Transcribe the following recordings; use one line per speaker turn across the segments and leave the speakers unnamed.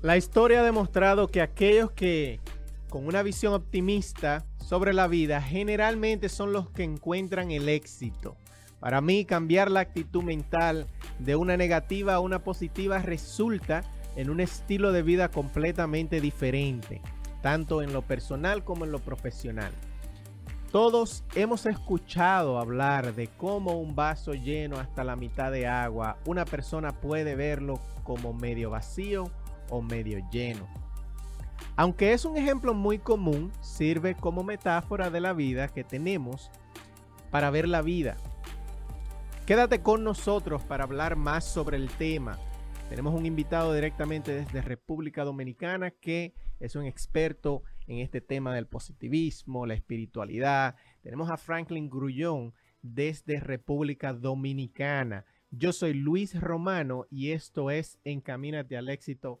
La historia ha demostrado que aquellos que con una visión optimista sobre la vida generalmente son los que encuentran el éxito. Para mí, cambiar la actitud mental de una negativa a una positiva resulta en un estilo de vida completamente diferente, tanto en lo personal como en lo profesional. Todos hemos escuchado hablar de cómo un vaso lleno hasta la mitad de agua, una persona puede verlo como medio vacío o medio lleno. Aunque es un ejemplo muy común, sirve como metáfora de la vida que tenemos para ver la vida. Quédate con nosotros para hablar más sobre el tema. Tenemos un invitado directamente desde República Dominicana que es un experto en este tema del positivismo, la espiritualidad. Tenemos a Franklin Grullón desde República Dominicana. Yo soy Luis Romano y esto es Encamínate al éxito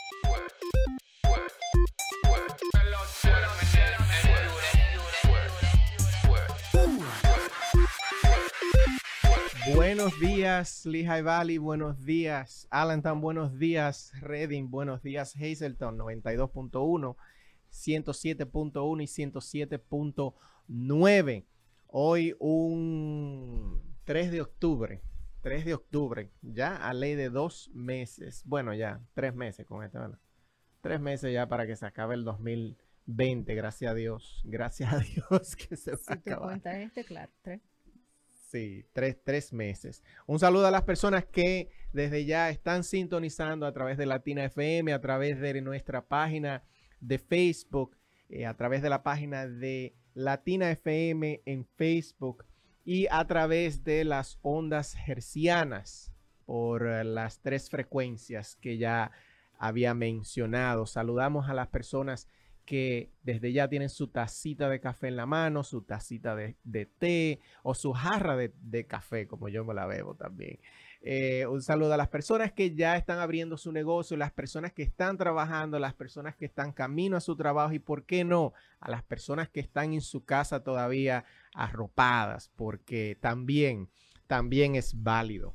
Buenos días, Lehigh Valley. Buenos días, Allentown. Buenos días, Reading. Buenos días, Hazelton. 92.1, 107.1 y 107.9. Hoy un 3 de octubre. 3 de octubre. Ya a ley de dos meses. Bueno, ya tres meses con esto, ¿verdad? Tres meses ya para que se acabe el 2020. Gracias a Dios. Gracias a Dios que se va a acabar.
este, claro, tres.
Sí, tres, tres, meses. Un saludo a las personas que desde ya están sintonizando a través de Latina FM, a través de nuestra página de Facebook, eh, a través de la página de Latina FM en Facebook y a través de las ondas hercianas por eh, las tres frecuencias que ya había mencionado. Saludamos a las personas que desde ya tienen su tacita de café en la mano, su tacita de, té o su jarra de, café, como yo me la bebo también. Eh, un saludo a las personas que ya están abriendo su negocio, las personas que están trabajando, las personas que están camino a su trabajo y, ¿por qué no? A las personas que están en su casa todavía arropadas, porque también, también es válido.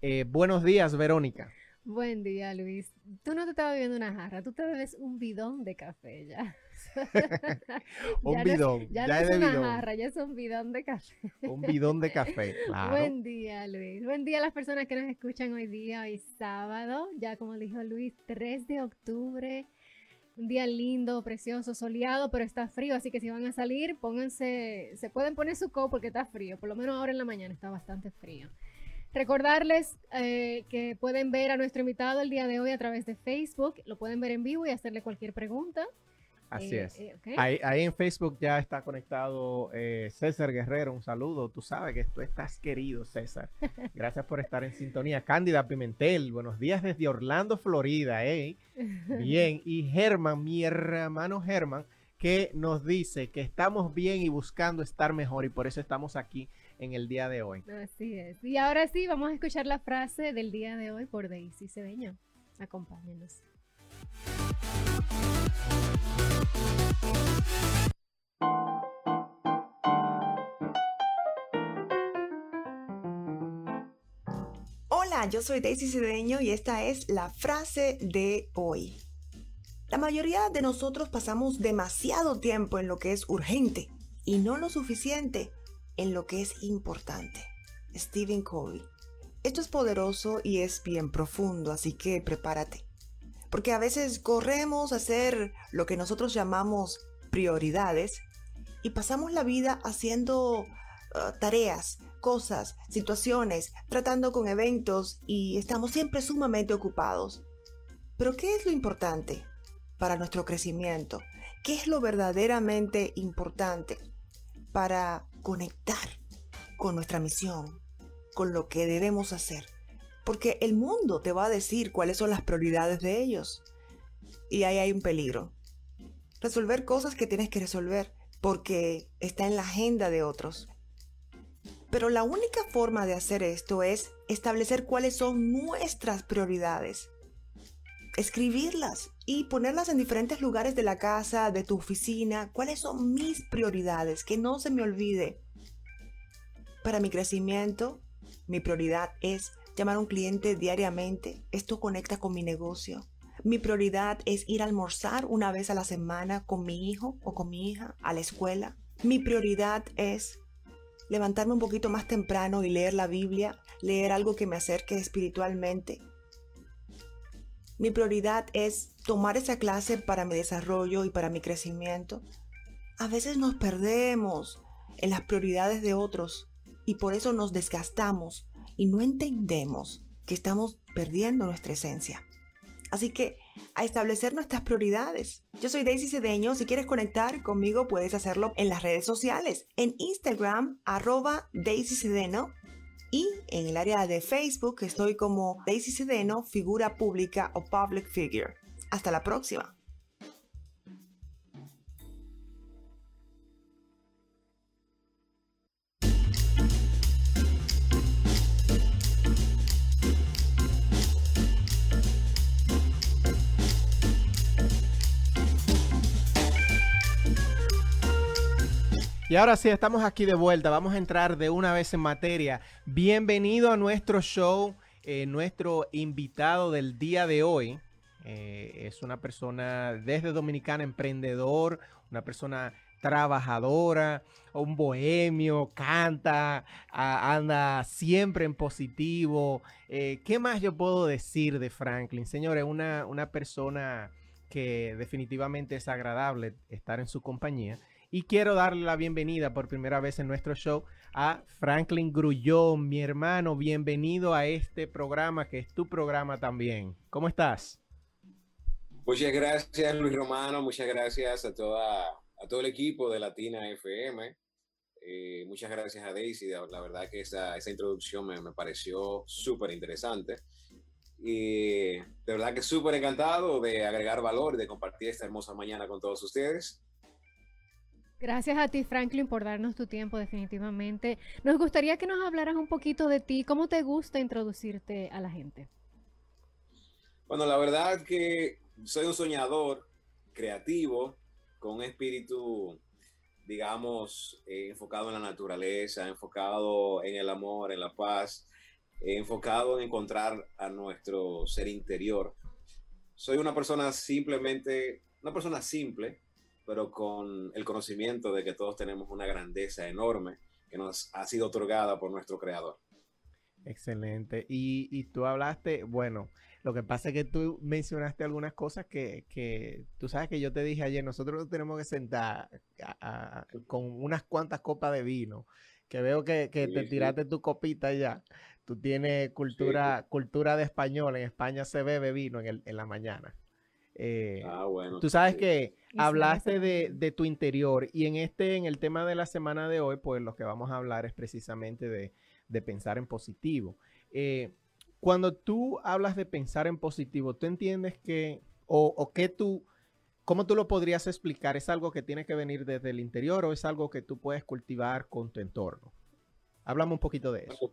Eh, buenos días, Verónica.
Buen día, Luis. Tú no te estabas bebiendo una jarra, tú te bebes un bidón de café ya.
un bidón.
ya, no es una jarra, ya es un bidón de café.
un bidón de café, claro.
Buen día, Luis. Buen día a las personas que nos escuchan hoy día, hoy sábado, ya como dijo Luis, 3 de octubre. Un día lindo, precioso, soleado, pero está frío, así que si van a salir, pónganse, se pueden poner su coat porque está frío, por lo menos ahora en la mañana está bastante frío. Recordarles eh, que pueden ver a nuestro invitado el día de hoy a través de Facebook, lo pueden ver en vivo y hacerle cualquier pregunta.
Así eh, es. Eh, ahí, en Facebook ya está conectado César Guerrero, un saludo. Tú sabes que tú estás querido, César. Gracias por estar en sintonía. Cándida Pimentel, buenos días desde Orlando, Florida. ¿eh? Bien. Y Germán, mi hermano Germán, que nos dice que estamos bien y buscando estar mejor y por eso estamos aquí en el día de hoy.
Así es. Y ahora sí, vamos a escuchar la frase del día de hoy por Daisy Cedeño. Acompáñenos.
Hola, yo soy Daisy Cedeño y esta es la frase de hoy. La mayoría de nosotros pasamos demasiado tiempo en lo que es urgente y no lo suficiente en lo que es importante. Stephen Covey. Esto es poderoso y es bien profundo, así que prepárate. Porque a veces corremos a hacer lo que nosotros llamamos prioridades y pasamos la vida haciendo uh, tareas, cosas, situaciones, tratando con eventos y estamos siempre sumamente ocupados. Pero ¿qué es lo importante para nuestro crecimiento? ¿Qué es lo verdaderamente importante para conectar con nuestra misión, con lo que debemos hacer. Porque el mundo te va a decir cuáles son las prioridades de ellos. y ahí hay un peligro. Resolver cosas que tienes que resolver porque está en la agenda de otros. Pero la única forma de hacer esto es establecer cuáles son nuestras prioridades. Escribirlas y ponerlas en diferentes lugares de la casa, de tu oficina. ¿Cuáles son mis prioridades? Que no se me olvide. Para mi crecimiento, mi prioridad es llamar a un cliente diariamente. Esto conecta con mi negocio. Mi prioridad es ir a almorzar una vez a la semana con mi hijo o con mi hija a la escuela. Mi prioridad es levantarme un poquito más temprano y leer la Biblia, leer algo que me acerque espiritualmente. Mi prioridad es tomar esa clase para mi desarrollo y para mi crecimiento. A veces nos perdemos en las prioridades de otros y por eso nos desgastamos y no entendemos que estamos perdiendo nuestra esencia. Así que a establecer nuestras prioridades. Yo soy Daisy Cedeño. Si quieres conectar conmigo, puedes hacerlo en las redes sociales. En Instagram, arroba Daisy Cedeno. Y en el área de Facebook estoy como Daisy Cedeno, figura pública o public figure. Hasta la próxima.
Y ahora sí, estamos aquí de vuelta. Vamos a entrar de una vez en materia. Bienvenido a nuestro show. Eh, nuestro invitado del día de hoy eh, es una persona desde Dominicana, emprendedor, una persona trabajadora, un bohemio, canta, anda siempre en positivo. Eh, ¿Qué más yo puedo decir de Franklin? Señores, una, una persona que definitivamente es agradable estar en su compañía. Y quiero darle la bienvenida por primera vez en nuestro show a Franklin Grullón, mi hermano. Bienvenido a este programa que es tu programa también. ¿Cómo estás?
Muchas gracias, Luis Romano. Muchas gracias a, toda, a todo el equipo de Latina FM. Eh, muchas gracias a Daisy. La verdad que esa, esa introducción me, me pareció súper interesante. Y de verdad que súper encantado de agregar valor y de compartir esta hermosa mañana con todos ustedes.
Gracias a ti, Franklin, por darnos tu tiempo, definitivamente. Nos gustaría que nos hablaras un poquito de ti. ¿Cómo te gusta introducirte a la gente?
Bueno, la verdad que soy un soñador creativo, con un espíritu, digamos, eh, enfocado en la naturaleza, enfocado en el amor, en la paz, eh, enfocado en encontrar a nuestro ser interior. Soy una persona simplemente, una persona simple, pero con el conocimiento de que todos tenemos una grandeza enorme que nos ha sido otorgada por nuestro creador.
Excelente. Y, tú hablaste, bueno, lo que pasa es que tú mencionaste algunas cosas que, tú sabes que yo te dije ayer, nosotros nos tenemos que sentar con unas cuantas copas de vino, que veo que, te tiraste tu copita ya. Tú tienes cultura, cultura de español, en España se bebe vino en, en la mañana. Eh, ah, bueno. Tú sabes que hablaste de, tu interior y en este, en el tema de la semana de hoy, pues lo que vamos a hablar es precisamente de, pensar en positivo. Eh, cuando tú hablas de pensar en positivo, ¿tú entiendes que, o, o que tú, cómo tú lo podrías explicar? ¿Es algo que tiene que venir desde el interior o es algo que tú puedes cultivar con tu entorno? Háblame un poquito de eso.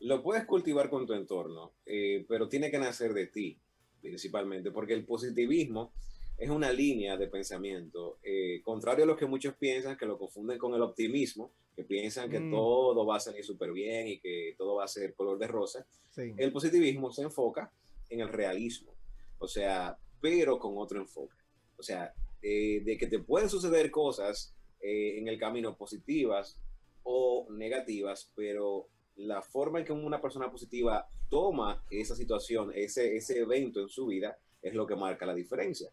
Lo puedes cultivar con tu entorno, eh, pero tiene que nacer de ti principalmente, porque el positivismo es una línea de pensamiento, eh, contrario a lo que muchos piensan, que lo confunden con el optimismo, que piensan que mm. todo va a salir súper bien y que todo va a ser color de rosa. El positivismo se enfoca en el realismo, o sea, pero con otro enfoque. O sea, eh, de que te pueden suceder cosas eh, en el camino positivas o negativas, pero la forma en que una persona positiva toma esa situación, ese, ese evento en su vida, es lo que marca la diferencia.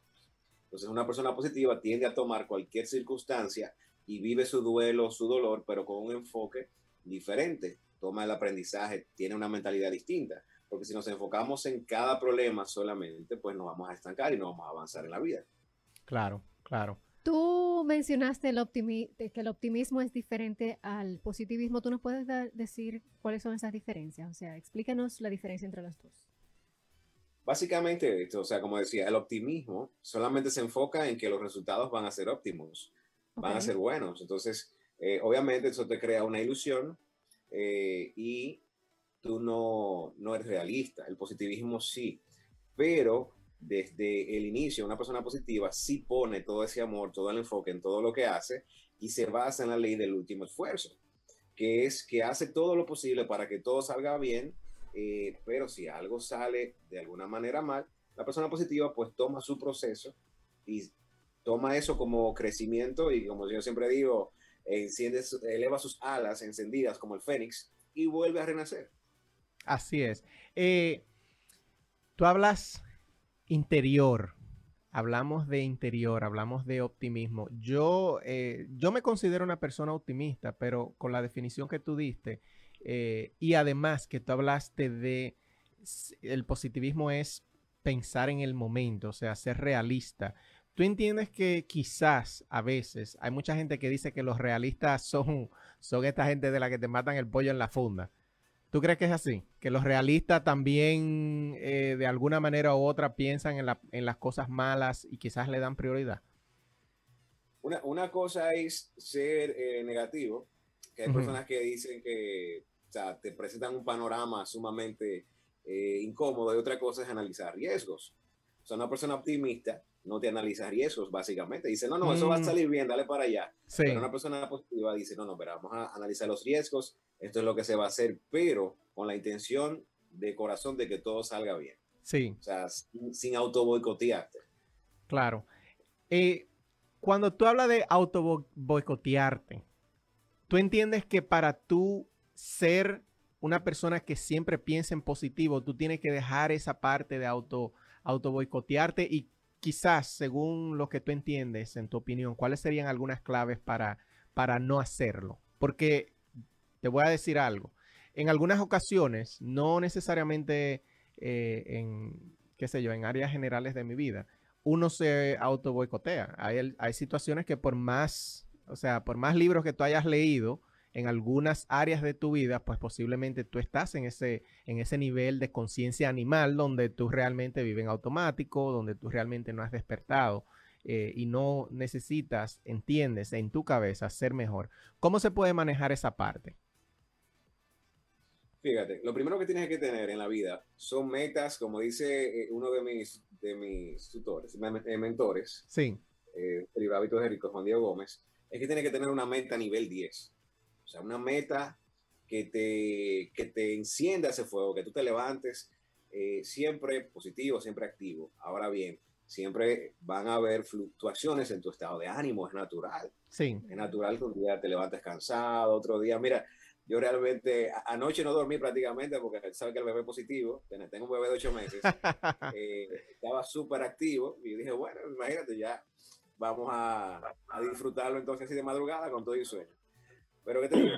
Entonces, una persona positiva tiende a tomar cualquier circunstancia y vive su duelo, su dolor, pero con un enfoque diferente. Toma el aprendizaje, tiene una mentalidad distinta. Porque si nos enfocamos en cada problema solamente, pues nos vamos a estancar y no vamos a avanzar en la vida.
Claro, claro.
Tú mencionaste el que el optimismo es diferente al positivismo. ¿Tú nos puedes decir cuáles son esas diferencias? O sea, explícanos la diferencia entre las dos.
Básicamente esto, o sea, como decía, el optimismo solamente se enfoca en que los resultados van a ser óptimos, van a ser buenos. Entonces, eh, obviamente eso te crea una ilusión eh, y tú no, no eres realista. El positivismo sí, pero desde el inicio una persona positiva sí pone todo ese amor, todo el enfoque en todo lo que hace y se basa en la ley del último esfuerzo, que es que hace todo lo posible para que todo salga bien, eh, pero si algo sale de alguna manera mal, la persona positiva pues toma su proceso y toma eso como crecimiento y como yo siempre digo, enciende, eleva sus alas encendidas como el fénix y vuelve a renacer.
Así es. Eh, tú hablas interior, hablamos de interior, hablamos de optimismo. Yo, eh, yo me considero una persona optimista, pero con la definición que tú diste eh, y además que tú hablaste de el positivismo es pensar en el momento, o sea, ser realista. ¿Tú entiendes que quizás a veces hay mucha gente que dice que los realistas son, son esta gente de la que te matan el pollo en la funda? ¿Tú crees que es así? Que los realistas también eh, de alguna manera u otra piensan en, las cosas malas y quizás le dan prioridad.
Una, cosa es ser eh, negativo, que hay personas que dicen que te presentan un panorama sumamente eh, incómodo y otra cosa es analizar riesgos. O sea, una persona optimista no te analiza riesgos, básicamente. Dice, no, no, eso va a mm. salir bien, dale para allá. Pero una persona positiva dice, no, no, pero vamos a analizar los riesgos, esto es lo que se va a hacer, pero con la intención de corazón de que todo salga bien.
Sí.
O sea, sin, auto boicotearte.
Claro. Eh, cuando tú hablas de auto boicotearte, tú entiendes que para tú ser una persona que siempre piensa en positivo, tú tienes que dejar esa parte de auto, auto boicotearte y quizás, según lo que tú entiendes, en tu opinión, ¿cuáles serían algunas claves para, para no hacerlo? Porque te voy a decir algo. En algunas ocasiones, no necesariamente eh, en, qué sé yo, en áreas generales de mi vida, uno se auto boicotea. Hay, situaciones que por más, o sea, por más libros que tú hayas leído, en algunas áreas de tu vida, pues posiblemente tú estás en ese, en ese nivel de conciencia animal donde tú realmente vives en automático, donde tú realmente no has despertado eh, y no necesitas, entiendes, en tu cabeza ser mejor. ¿Cómo se puede manejar esa parte?
Fíjate, lo primero que tienes que tener en la vida son metas, como dice eh, uno de mis, de mis tutores, eh, mentores,
sí.
eh, el hábito de Rico, Juan Diego Gómez, es que tiene que tener una meta nivel 10. O sea, una meta que te, que te encienda ese fuego, que tú te levantes eh, siempre positivo, siempre activo. Ahora bien, siempre van a haber fluctuaciones en tu estado de ánimo, es natural.
Sí.
Es natural que un día te levantes cansado, otro día, mira, yo realmente anoche no dormí prácticamente porque sabes que el bebé positivo, tengo un bebé de ocho meses, eh, estaba súper activo y dije, bueno, imagínate, ya vamos a, a disfrutarlo entonces así de madrugada con todo el sueño. Pero ¿qué te digo?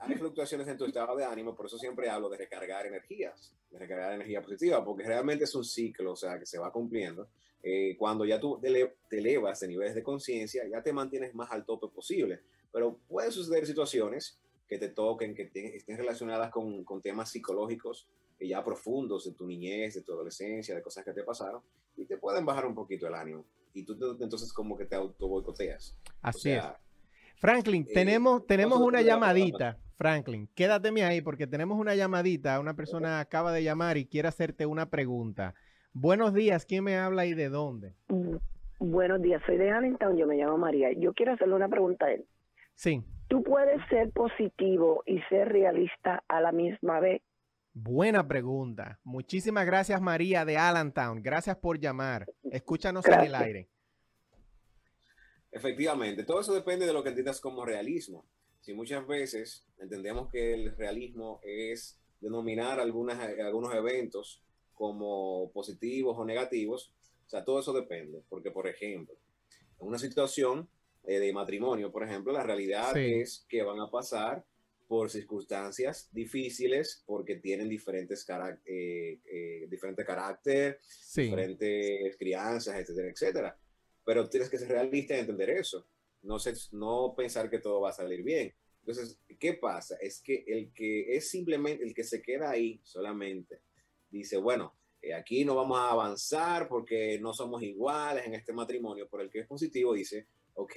Hay fluctuaciones en tu estado de ánimo, por eso siempre hablo de recargar energías, de recargar energía positiva, porque realmente es un ciclo, o sea, que se va cumpliendo. Eh, cuando ya tú te, elevas de niveles de conciencia, ya te mantienes más al tope posible. Pero pueden suceder situaciones que te toquen, que estén relacionadas con, con temas psicológicos ya profundos de tu niñez, de tu adolescencia, de cosas que te pasaron, y te pueden bajar un poquito el ánimo. Y tú entonces como que te auto boicoteas.
Así es Franklin, eh, tenemos, tenemos una llamadita. Franklin, quédateme ahí porque tenemos una llamadita. Una persona acaba de llamar y quiere hacerte una pregunta. Buenos días, ¿quién me habla y de dónde?
Mm, buenos días, soy de Allentown, yo me llamo María. Yo quiero hacerle una pregunta a él.
Sí.
¿Tú puedes ser positivo y ser realista a la misma vez?
Buena pregunta. Muchísimas gracias, María de Allentown. Gracias por llamar. Escúchanos en el aire.
Efectivamente, todo eso depende de lo que entiendas como realismo. Si muchas veces entendemos que el realismo es denominar algunas, algunos eventos como positivos o negativos, o sea, todo eso depende, porque por ejemplo, en una situación eh, de matrimonio, por ejemplo, la realidad es que van a pasar por circunstancias difíciles porque tienen diferentes, eh, eh, diferente carácter, diferentes crianzas, etcétera, etcétera pero tienes que ser realista y entender eso. No, no pensar que todo va a salir bien. Entonces, ¿qué pasa? Es que el que es simplemente, el que se queda ahí solamente, dice, bueno, eh, aquí no vamos a avanzar porque no somos iguales en este matrimonio, por el que es positivo dice, ok,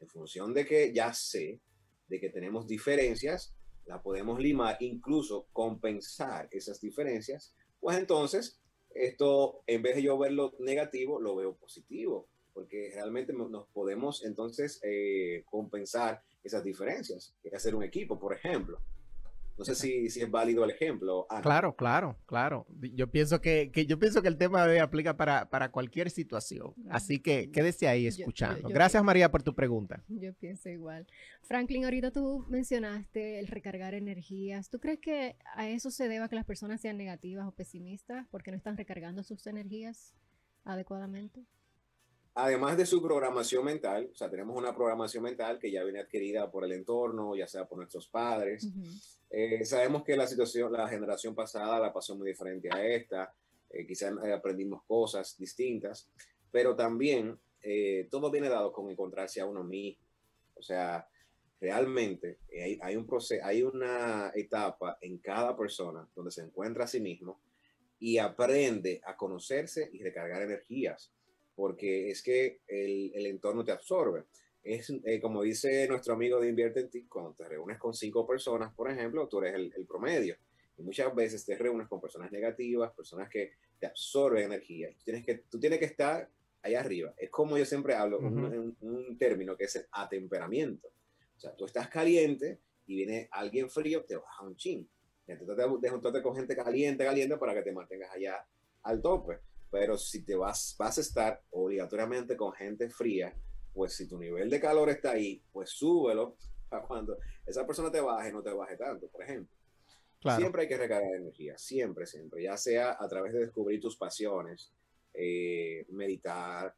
en función de que ya sé de que tenemos diferencias, la podemos limar, incluso compensar esas diferencias, pues entonces esto, en vez de yo verlo negativo, lo veo positivo, porque realmente nos podemos entonces eh, compensar esas diferencias, hacer un equipo, por ejemplo. No sé si, si es válido el ejemplo.
Claro, claro, claro. Yo pienso que, que, yo pienso que el tema de aplica para, para cualquier situación. Así que quédese ahí escuchando. Gracias, María, por tu pregunta.
Yo pienso igual. Franklin, ahorita tú mencionaste el recargar energías. ¿Tú crees que a eso se deba que las personas sean negativas o pesimistas porque no están recargando sus energías adecuadamente?
Además de su programación mental, o sea, tenemos una programación mental que ya viene adquirida por el entorno, ya sea por nuestros padres. Eh, sabemos que la situación, la generación pasada la pasó muy diferente a esta, eh, quizás eh, aprendimos cosas distintas, pero también todo viene dado con encontrarse a uno mismo. O sea, realmente hay, hay, un proceso, hay una etapa en cada persona donde se encuentra a sí mismo y aprende a conocerse y recargar energías porque es que el, el entorno te absorbe. Es eh, como dice nuestro amigo de Invierte en ti, cuando te reúnes con cinco personas, por ejemplo, tú eres el, el, promedio. Y muchas veces te reúnes con personas negativas, personas que te absorben energía. tú, tienes que, tú tienes que estar allá arriba. Es como yo siempre hablo, un, un, término que es el atemperamiento. O sea, tú estás caliente y viene alguien frío, te baja un chin. Entonces te juntarte con gente caliente, caliente para que te mantengas allá al tope. Pero si te vas, vas a estar obligatoriamente con gente fría, pues si tu nivel de calor está ahí, pues súbelo para cuando esa persona te baje, no te baje tanto, por ejemplo. Siempre hay que recargar energía, siempre, siempre, ya sea a través de descubrir tus pasiones, eh, meditar,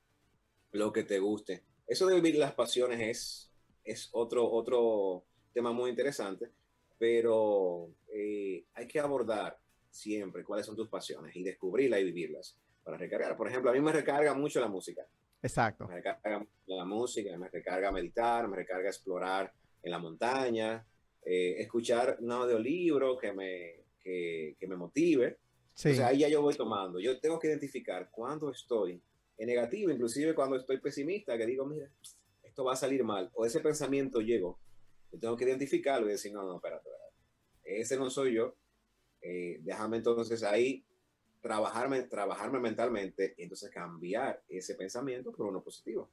lo que te guste. Eso de vivir las pasiones es, es otro, otro tema muy interesante, pero eh, hay que abordar siempre cuáles son tus pasiones y descubrirlas y vivirlas para recargar. Por ejemplo, a mí me recarga mucho la música.
Exacto.
Me recarga la música, me recarga meditar, me recarga explorar en la montaña, eh, escuchar un audiolibro que me, que, que me motive. Sí. O sea, ahí ya yo voy tomando. Yo tengo que identificar cuándo estoy en negativo, inclusive cuando estoy pesimista, que digo, mira, esto va a salir mal, o ese pensamiento llegó. Yo tengo que identificarlo y decir, no, no, espérate, espérate. ese no soy yo. Eh, déjame entonces ahí trabajarme, trabajarme mentalmente y entonces cambiar ese pensamiento por uno positivo.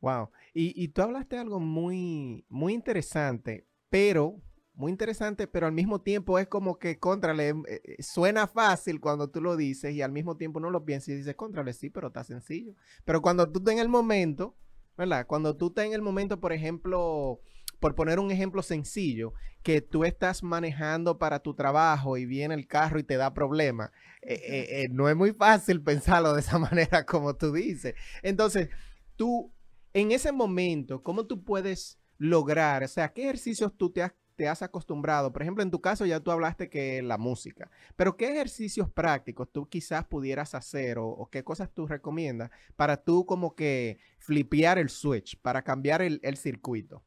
Wow. Y, y tú hablaste algo muy, muy interesante, pero muy interesante, pero al mismo tiempo es como que contrale, eh, eh, suena fácil cuando tú lo dices y al mismo tiempo no lo piensas y dices contrale, sí, pero está sencillo. Pero cuando tú estás en el momento, ¿verdad? Cuando tú estás en el momento, por ejemplo, por poner un ejemplo sencillo, que tú estás manejando para tu trabajo y viene el carro y te da problema, eh, eh, eh, no es muy fácil pensarlo de esa manera como tú dices. Entonces, tú, en ese momento, ¿cómo tú puedes lograr, o sea, qué ejercicios tú te has, te has acostumbrado? Por ejemplo, en tu caso ya tú hablaste que la música, pero ¿qué ejercicios prácticos tú quizás pudieras hacer o, o qué cosas tú recomiendas para tú como que flipear el switch, para cambiar el, el circuito?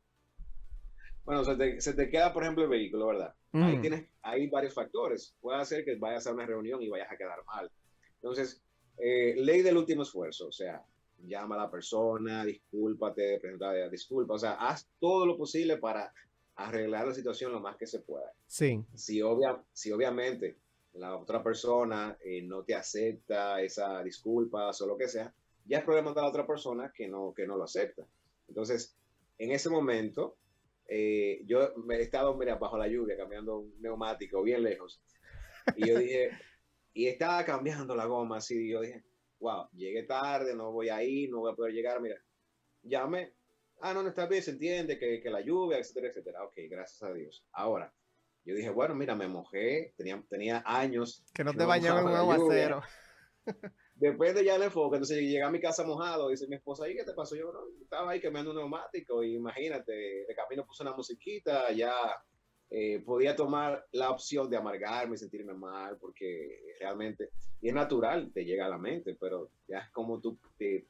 Bueno, se te, se te, queda, por ejemplo, el vehículo, ¿verdad? Mm. Ahí tienes, hay varios factores. Puede hacer que vayas a una reunión y vayas a quedar mal. Entonces, eh, ley del último esfuerzo, o sea, llama a la persona, discúlpate, presenta disculpa, o sea, haz todo lo posible para arreglar la situación lo más que se pueda.
Sí.
Si, obvia, si obviamente la otra persona eh, no te acepta esa disculpa o lo que sea, ya es problema de la otra persona que no, que no lo acepta. Entonces, en ese momento, eh, yo me he estado mira, bajo la lluvia cambiando un neumático bien lejos. Y yo dije, y estaba cambiando la goma así. Y yo dije, wow, llegué tarde, no voy a ir, no voy a poder llegar. Mira, llame. Ah, no, no está bien, se entiende que, que la lluvia, etcétera, etcétera. Ok, gracias a Dios. Ahora, yo dije, bueno, mira, me mojé, tenía, tenía años.
Que no te bañaba en un aguacero.
Depende ya el enfoque. Entonces llegué a mi casa mojado, dice mi esposa, ¿y qué te pasó? Yo no, estaba ahí quemando un neumático y imagínate, de camino puse una musiquita, ya eh, podía tomar la opción de amargarme y sentirme mal, porque realmente, y es natural, te llega a la mente, pero ya es como tú te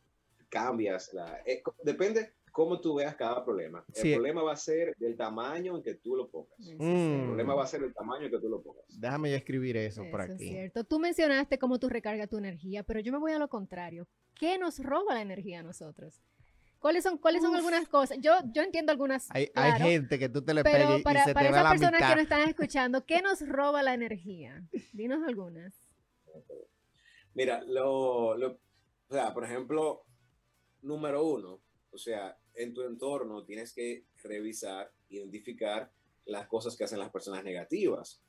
cambias. La, depende cómo tú veas cada problema. El problema va a ser del tamaño en que tú lo pongas. El
Mm.
problema va a ser el tamaño en que tú lo pongas.
Déjame yo escribir eso, por
Eso es
aquí.
cierto. Tú mencionaste cómo tú recargas tu energía, pero yo me voy a lo contrario. ¿Qué nos roba la energía a nosotros? ¿Cuáles son, cuáles son algunas cosas? Yo, yo entiendo algunas.
Hay, hay
claro,
gente que tú te le
pero
pegues
para,
y se
para
te va
esas
la
personas
mitad.
que nos están escuchando, ¿qué nos roba la energía? Dinos algunas.
Mira, lo, lo- o sea, por ejemplo, número uno, o sea, en tu entorno tienes que revisar, identificar las cosas que hacen las personas negativas.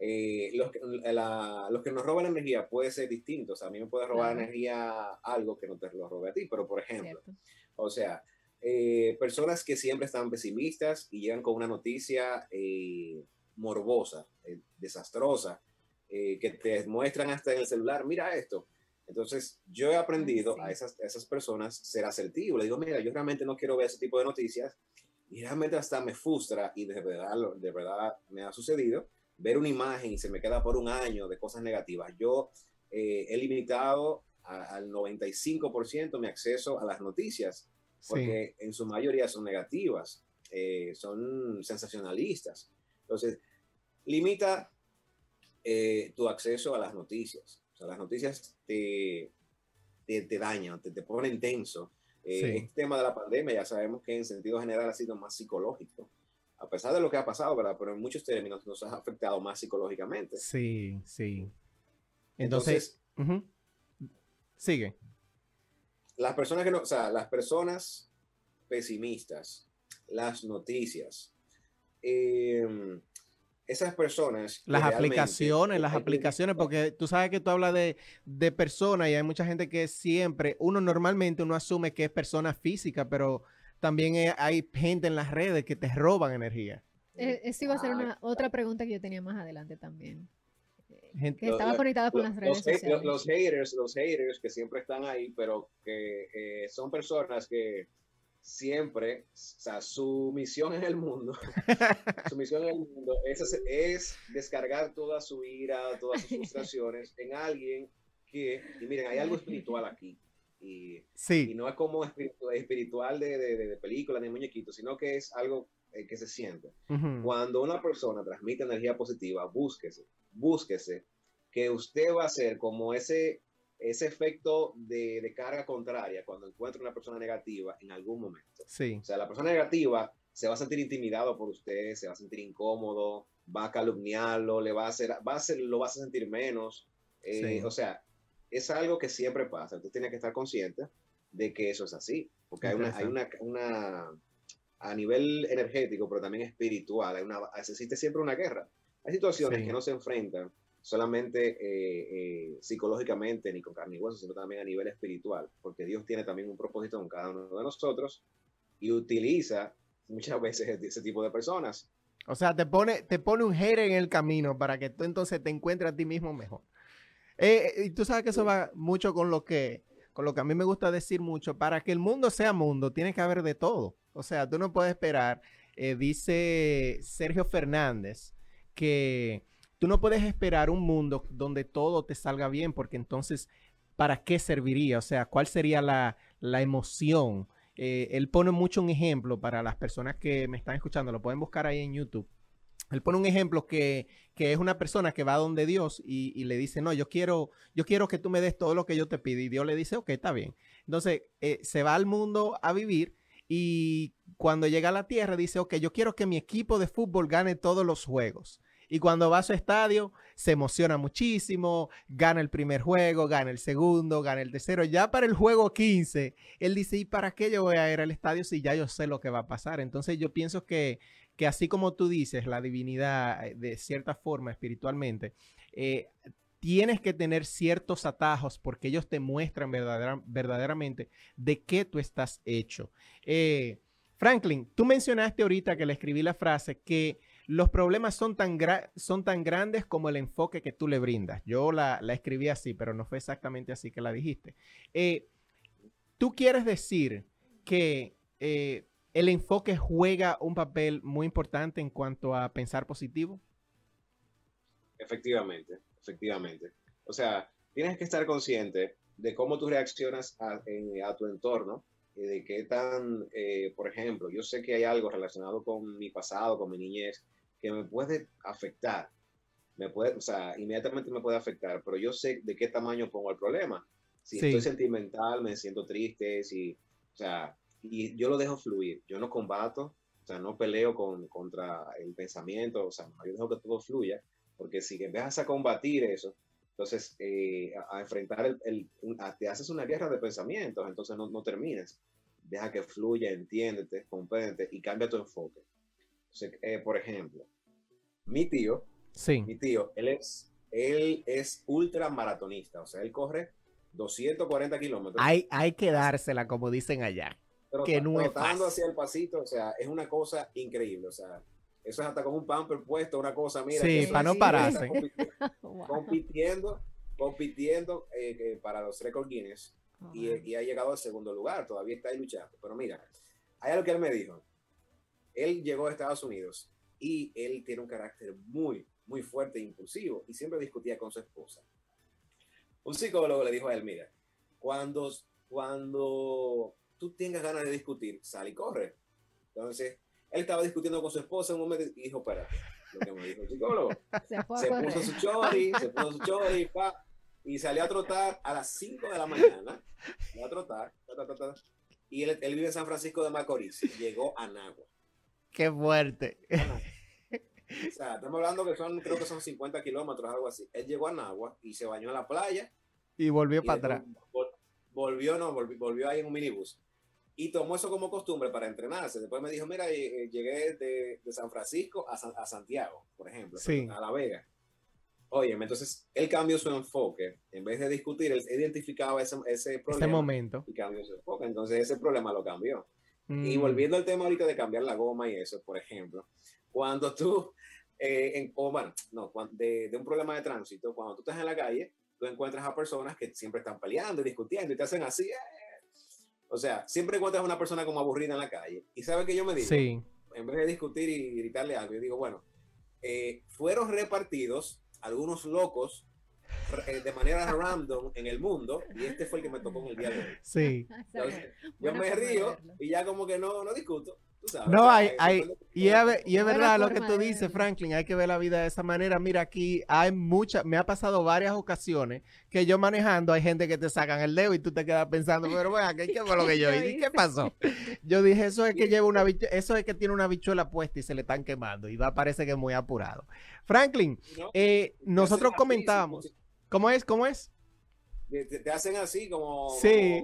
Eh, los, que, la- los que nos roban energía puede ser distinto. O sea, a mí me puede robar
Claro.
energía algo que no te lo robe a ti, pero por ejemplo,
¿cierto?
o sea, eh, personas que siempre están pesimistas y llegan con una noticia eh, morbosa, eh, desastrosa, que te muestran hasta en el celular, mira esto. Entonces, yo he aprendido
sí.
a, esas, a esas personas ser asertivo. Le digo, mira, yo realmente no quiero ver ese tipo de noticias y realmente hasta me frustra y de verdad, de verdad me ha sucedido ver una imagen y se me queda por un año de cosas negativas. Yo eh, he limitado a- al 95% mi acceso a las noticias
Sí.
porque en su mayoría son negativas, eh, son sensacionalistas. Entonces, limita eh, tu acceso a las noticias. O sea, las noticias te, te, te dañan, te, te ponen tenso. Eh,
Sí.
Este tema de la pandemia ya sabemos que en sentido general ha sido más psicológico, a pesar de lo que ha pasado, ¿verdad? Pero en muchos términos nos ha afectado más psicológicamente.
Sí, sí. Entonces, sigue.
las personas que no, o sea, las personas pesimistas, las noticias, eh, esas personas.
Las aplicaciones, las aplicaciones, porque tú sabes que tú hablas de, de personas y hay mucha gente que siempre, uno normalmente uno asume que es persona física, pero también hay gente en las redes que te roban energía.
Eh, Eso iba a ser una otra pregunta que yo tenía más adelante también. Eh,
Gente-
Que estaba conectada con las redes
los,
sociales.
los haters, los haters que siempre están ahí, pero que eh, son personas que siempre, o sea, su misión en el mundo, su misión en el mundo es, es descargar toda su ira, todas sus frustraciones en alguien que, y miren, hay algo espiritual aquí. Y, y
Sí,
no es como espiritu- espiritual de, de, de, de película ni muñequito, sino que es algo que se siente. Cuando una persona transmite energía positiva, búsquese, búsquese que usted va a ser como ese, ese efecto de, de carga contraria cuando encuentra una persona negativa en algún momento.
sí,
O sea, la persona negativa se va a sentir intimidado por usted, se va a sentir incómodo, va a calumniarlo, le va a hacer, va a hacer, lo vas a sentir menos. Eh,
Sí.
O sea, es algo que siempre pasa. Usted tiene que estar consciente de que eso es así, porque hay una, hay una, una, a nivel energético, pero también espiritual, hay una, existe siempre una guerra. Hay situaciones
Sí.
que no se enfrentan solamente eh, eh, psicológicamente ni con carne y hueso, sino también a nivel espiritual, porque Dios tiene también un propósito con cada uno de nosotros y utiliza muchas veces ese tipo de personas.
O sea, te pone, te pone un hater en el camino para que tú entonces te encuentres a ti mismo mejor. Eh, eh, y tú sabes que eso va mucho con lo que, con lo que a mí me gusta decir mucho. Para que el mundo sea mundo, tiene que haber de todo. O sea, tú no puedes esperar, eh, dice Sergio Fernández, que tú no puedes esperar un mundo donde todo te salga bien, porque entonces, ¿para qué serviría? O sea, ¿cuál sería la, la emoción? Eh, él pone mucho un ejemplo para las personas que me están escuchando, lo pueden buscar ahí en YouTube. Él pone un ejemplo que, que es una persona que va donde Dios y, le dice, no, yo quiero, yo quiero que tú me des todo lo que yo te pido. Y Dios le dice, ok, está bien. Entonces, eh, se va al mundo a vivir y cuando llega a la tierra dice, ok, yo quiero que mi equipo de fútbol gane todos los juegos. Y cuando va a su estadio, se emociona muchísimo, gana el primer juego, gana el segundo, gana el tercero. Ya para el juego 15, él dice, ¿y para qué yo voy a ir al estadio si ya yo sé lo que va a pasar? Entonces yo pienso que, que así como tú dices, la divinidad, eh, de cierta forma, espiritualmente, eh, tienes que tener ciertos atajos porque ellos te muestran verdadera, verdaderamente de qué tú estás hecho. Eh, Franklin, tú mencionaste ahorita que le escribí la frase que los problemas son tan, son tan grandes como el enfoque que tú le brindas. Yo la, la escribí así, pero no fue exactamente así que la dijiste. Eh, ¿Tú quieres decir que eh, el enfoque juega un papel muy importante en cuanto a pensar positivo?
Efectivamente, efectivamente. O sea, tienes que estar consciente de cómo tú reaccionas a, tu entorno de qué tan, eh, por ejemplo, yo sé que hay algo relacionado con mi pasado, con mi niñez, que me puede afectar, me puede, o sea, inmediatamente me puede afectar, pero yo sé de qué tamaño pongo el problema. Si estoy sentimental, me siento triste, si, o sea, y yo lo dejo fluir, yo no combato, o sea, no peleo con, contra el pensamiento, o sea, yo dejo que todo fluya, porque si empiezas a combatir eso, entonces eh, a, enfrentar el, te haces una guerra de pensamientos, entonces no, no terminas. Deja que fluya, entiéndete, compréndete y cambia tu enfoque. Eh, por ejemplo, mi tío,
sí.
mi tío, él es, él es ultra maratonista, o sea, él corre 240 kilómetros.
Hay, hay que dársela, como dicen allá.
Pero que no hacia el pasito, o sea, es una cosa increíble, o sea, eso es hasta con un pamper puesto, una cosa, mira.
Sí, para no pararse.
Compitiendo, compitiendo, eh, para los récords Guinness y, y, ha llegado al segundo lugar, todavía está ahí luchando. Pero mira, hay algo que él me dijo. Él llegó a Estados Unidos y él tiene un carácter muy, muy fuerte e impulsivo y siempre discutía con su esposa. Un psicólogo le dijo a él, mira, cuando, cuando tú tengas ganas de discutir, sal y corre. Entonces, él estaba discutiendo con su esposa en un momento y dijo, espérate, lo que me dijo el psicólogo. Se, puso su chori, se puso su chori, pa, y salió a trotar a las 5 de la mañana. Salió a trotar, y él, él, vive en San Francisco de Macorís. Llegó a Nagua.
Qué fuerte.
O sea, estamos hablando que son, creo que son 50 kilómetros, algo así. Él llegó a Nagua y se bañó en la playa.
Y volvió para atrás.
volvió, no, volvió, volvió, ahí en un minibús. Y tomó eso como costumbre para entrenarse. Después me dijo, mira, eh, eh, llegué de, de, San Francisco a, a, Santiago, por ejemplo, a La Vega. Oye, entonces él cambió su enfoque. En vez de discutir, él identificaba ese, ese problema.
Ese momento.
Y cambió su enfoque. Entonces ese problema lo cambió. Y mm. volviendo al tema ahorita de cambiar la goma y eso, por ejemplo, cuando tú, eh, en, o bueno, no, de, de, un problema de tránsito, cuando tú estás en la calle, tú encuentras a personas que siempre están peleando y discutiendo y te hacen así. Eh. O sea, siempre encuentras a una persona como aburrida en la calle. Y sabes que yo me digo,
sí.
en vez de discutir y gritarle algo, yo digo, bueno, eh, fueron repartidos algunos locos de manera random en el mundo y este fue el que me tocó en el día de hoy.
Sí.
yo me río y ya como que no, no discuto.
no, hay, hay, y es, y es verdad lo que tú dices, Franklin, hay que ver la vida de esa manera. Mira, aquí hay muchas, me ha pasado varias ocasiones que yo manejando hay gente que te sacan el dedo y tú te quedas pensando, pero bueno, ¿qué, fue lo que yo hice? ¿Qué pasó? Yo dije, eso es que lleva una eso es que tiene una bichuela puesta y se le están quemando y va, parece que es muy apurado. Franklin, eh, nosotros comentábamos, ¿cómo es? ¿Cómo es?
te, hacen así como,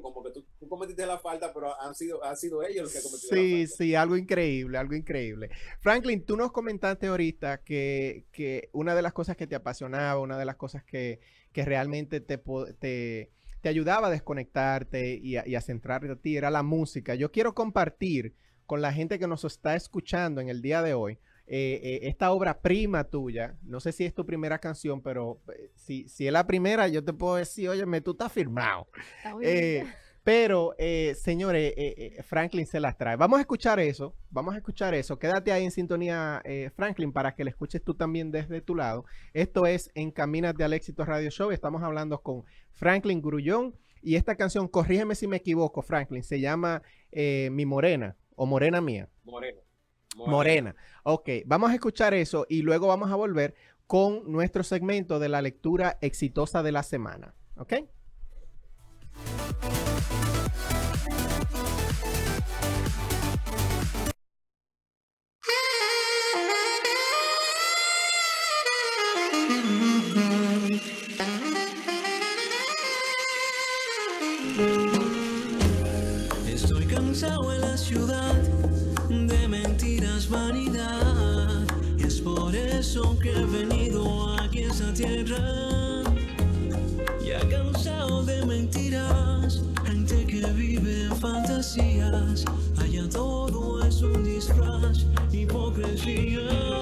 como, que tú, cometiste la falta, pero han sido, han sido ellos los que cometieron
sí, la falta. Sí, algo increíble, algo increíble. Franklin, tú nos comentaste ahorita que, que, una de las cosas que te apasionaba, una de las cosas que, que realmente te, te, te, ayudaba a desconectarte y a, y a centrarte a ti era la música. Yo quiero compartir con la gente que nos está escuchando en el día de hoy eh, eh, esta obra prima tuya, no sé si es tu primera canción, pero eh, si, si es la primera, yo te puedo decir, óyeme, tú estás firmado. pero, señores, Franklin se las trae. Vamos a escuchar eso, vamos a escuchar eso. Quédate ahí en sintonía, Franklin, para que le escuches tú también desde tu lado. Esto es Encamínate al Éxito Radio Show. Estamos hablando con Franklin Grullón. Y esta canción, corrígeme si me equivoco, Franklin, se llama Mi Morena o Morena Mía.
Morena.
Morena. Ok, vamos a escuchar eso y luego vamos a volver con nuestro segmento de la lectura exitosa de la semana. ¿Ok?
Que he venido aquí a esta tierra. Ya cansado de mentiras, gente que vive en fantasías. Allá todo es un disfraz, hipocresía.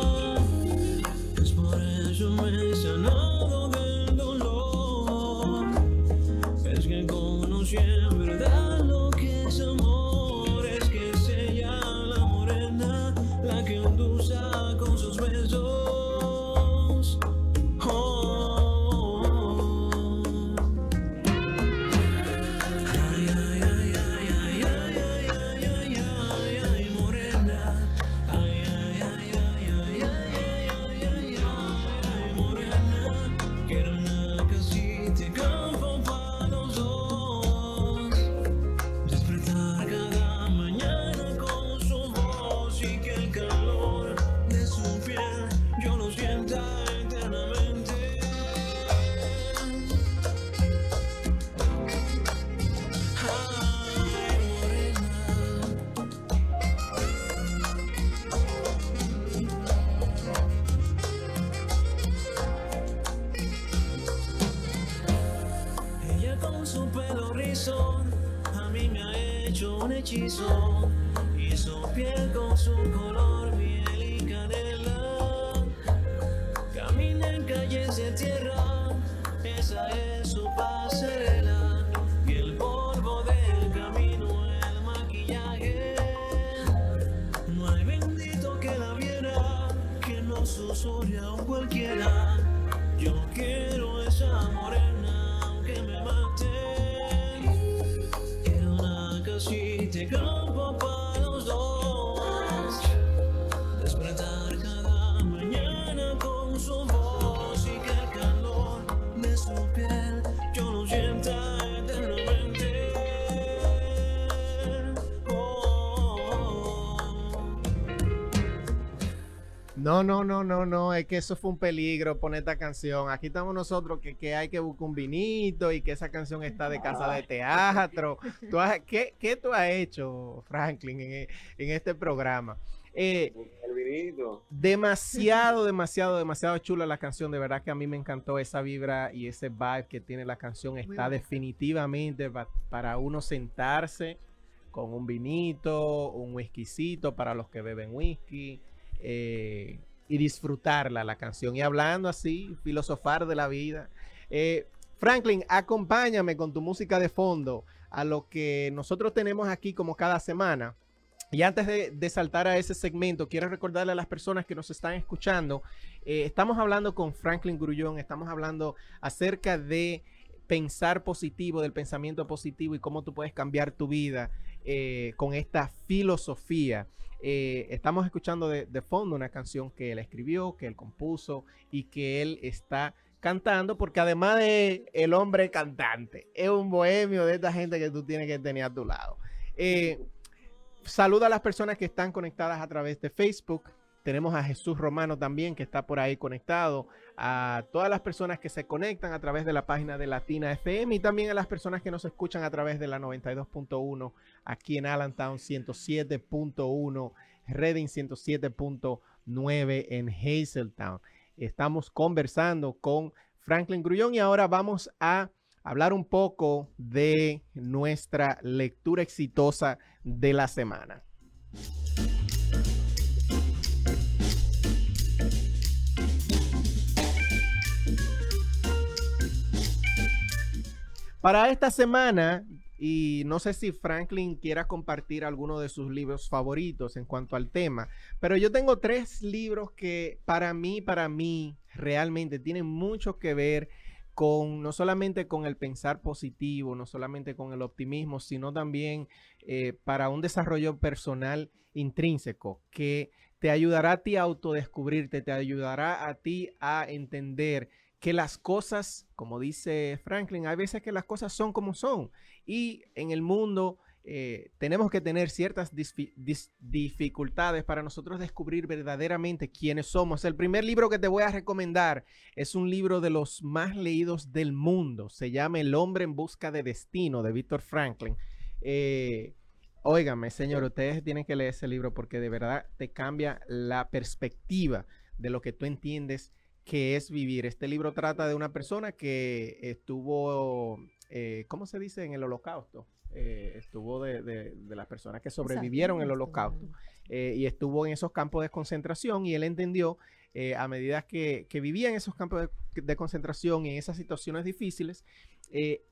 llegó
No, no, no, no, no, es que eso fue un peligro poner esta canción. Aquí estamos nosotros que, que hay que buscar un vinito y que esa canción está de casa de teatro. Tú has- ¿qué, qué tú has hecho, Franklin, en, en este programa? Eh,
El vinito.
demasiado, demasiado, demasiado chula la canción. De verdad que a mí me encantó esa vibra y ese vibe que tiene la canción. Está definitivamente pa- para uno sentarse con un vinito, un whiskycito para los que beben whisky eh, y disfrutarla la canción. Y hablando así, filosofar de la vida. Eh, Franklin, acompáñame con tu música de fondo a lo que nosotros tenemos aquí como cada semana. Y antes de, saltar a ese segmento, quiero recordarle a las personas que nos están escuchando, eh, estamos hablando con Franklin Grullón, estamos hablando acerca de pensar positivo, del pensamiento positivo y cómo tú puedes cambiar tu vida con esta filosofía. Eh, estamos escuchando de, fondo una canción que él escribió, que él compuso y que él está cantando, porque además de el hombre cantante, es un bohemio de esta gente que tú tienes que tener a tu lado. Eh, Saluda a las personas que están conectadas a través de Facebook. Tenemos a Jesús Romano también que está por ahí conectado. A todas las personas que se conectan a través de la página de Latina FM y también a las personas que nos escuchan a través de la 92.1 aquí en Allentown 107.1, Reading 107.9 en Hazeltown. Estamos conversando con Franklin Grullón y ahora vamos a hablar un poco de nuestra lectura exitosa de la semana. Para esta semana, y no sé si Franklin quiera compartir alguno de sus libros favoritos en cuanto al tema, pero yo tengo tres libros que para mí, para mí, realmente tienen mucho que ver con no solamente con el pensar positivo, no solamente con el optimismo, sino también eh, para un desarrollo personal intrínseco que te ayudará a ti a autodescubrirte, te ayudará a ti a entender que las cosas, como dice Franklin, hay veces que las cosas son como son y en el mundo eh, tenemos que tener ciertas dificultades para nosotros descubrir verdaderamente quiénes somos. El primer libro que te voy a recomendar es un libro de los más leídos del mundo. Se llama El hombre en busca de destino de Víctor Franklin. Eh, óigame, señor, ustedes tienen que leer ese libro porque de verdad te cambia la perspectiva de lo que tú entiendes que es vivir. Este libro trata de una persona que estuvo, eh, ¿cómo se dice? En el holocausto. Eh, estuvo de, de- de las personas que sobrevivieron en el holocausto eh, y estuvo en esos campos de concentración y él entendió eh, a medida que, que vivía en esos campos de, de concentración y en esas situaciones difíciles,